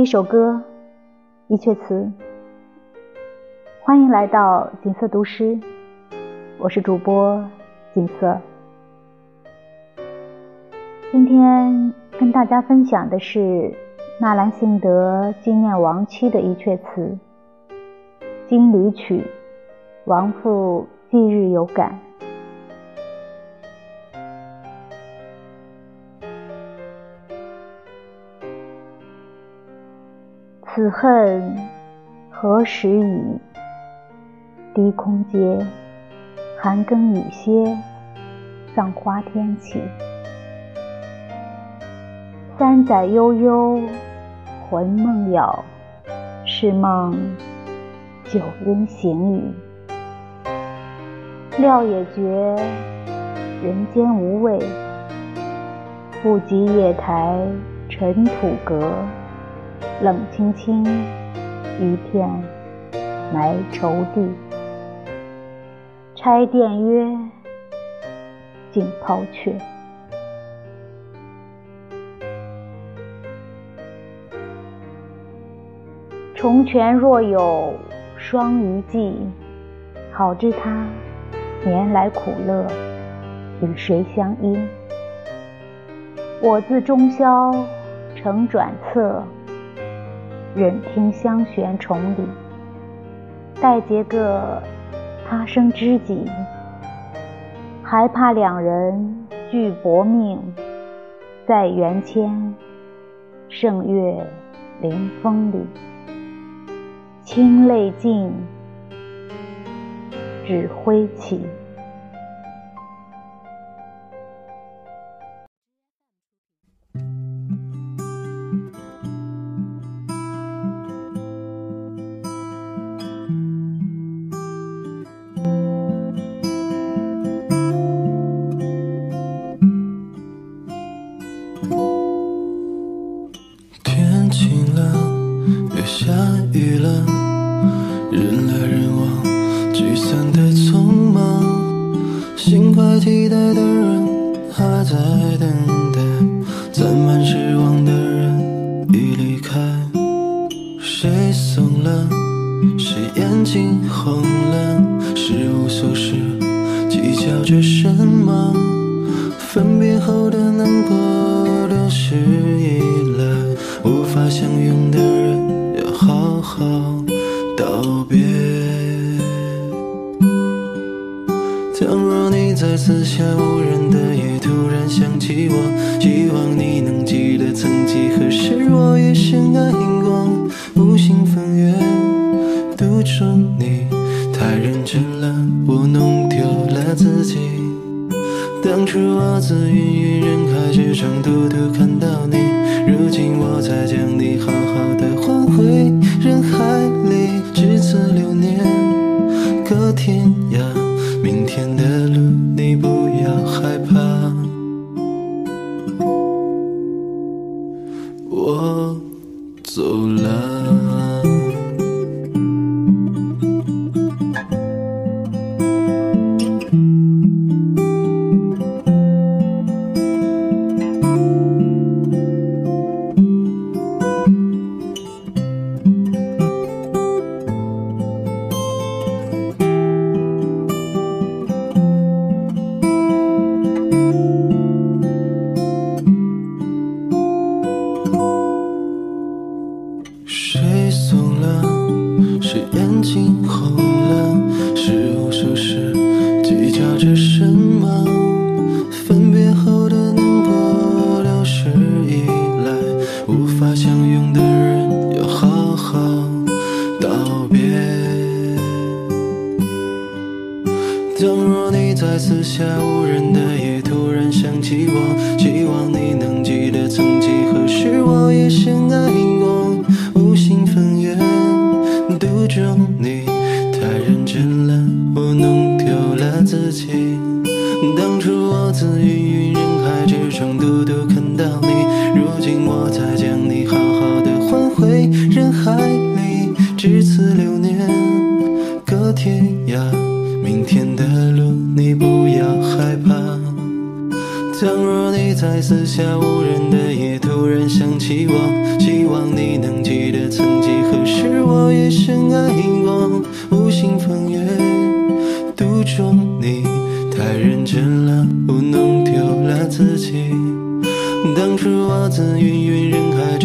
一首歌，一阙词。欢迎来到锦瑟读诗，我是主播锦瑟。今天跟大家分享的是纳兰性德纪念亡妻的一阙词《金缕曲》，亡父忌日有感。此恨何时已？低空阶，寒更雨歇，葬花天起。三载悠悠，魂梦杳，是梦九阴行雨。料也觉人间无味，不及夜台尘土阁。冷清清，一片埋愁地。拆殿曰：“竟抛却。”重泉若有双鱼寄，好知他年来苦乐与谁相依？我自中宵乘转侧。忍听香悬重里，待结个他生知己，还怕两人俱薄命，在元谦圣月临风里，清泪尽，指挥起。了，人来人往，聚散的匆忙，心怀期待的人还在等待，攒满失望的人已离开。谁怂了？谁眼睛红了？是无所事，计较着什么？分别后的难过，流逝以来无法相拥的人。在四下无人的夜突然想起我，希望你能记得曾几何时我也深爱荧光，无心分远，独钟你太认真了，我弄丢了自己。当初我自芸芸人海之中独独看到你，如今我才将你好好的红了，是无数饰，计较着什么？分别后的难过，流逝以来，无法相拥的人，要好好道别。倘若你在四下无人的夜突然想起我，希望你能记得曾几何时，我也深。当初我自芸芸人海之中独独看到你，如今我才将你好好的还回人海里。至此流年，隔天涯，明天的路你不要害怕。倘若你在四下无人的夜突然想起我，希望你能记得曾几何时我也深爱过。无心风月，独钟你。认真了我弄丢了自己。当初我自云云人海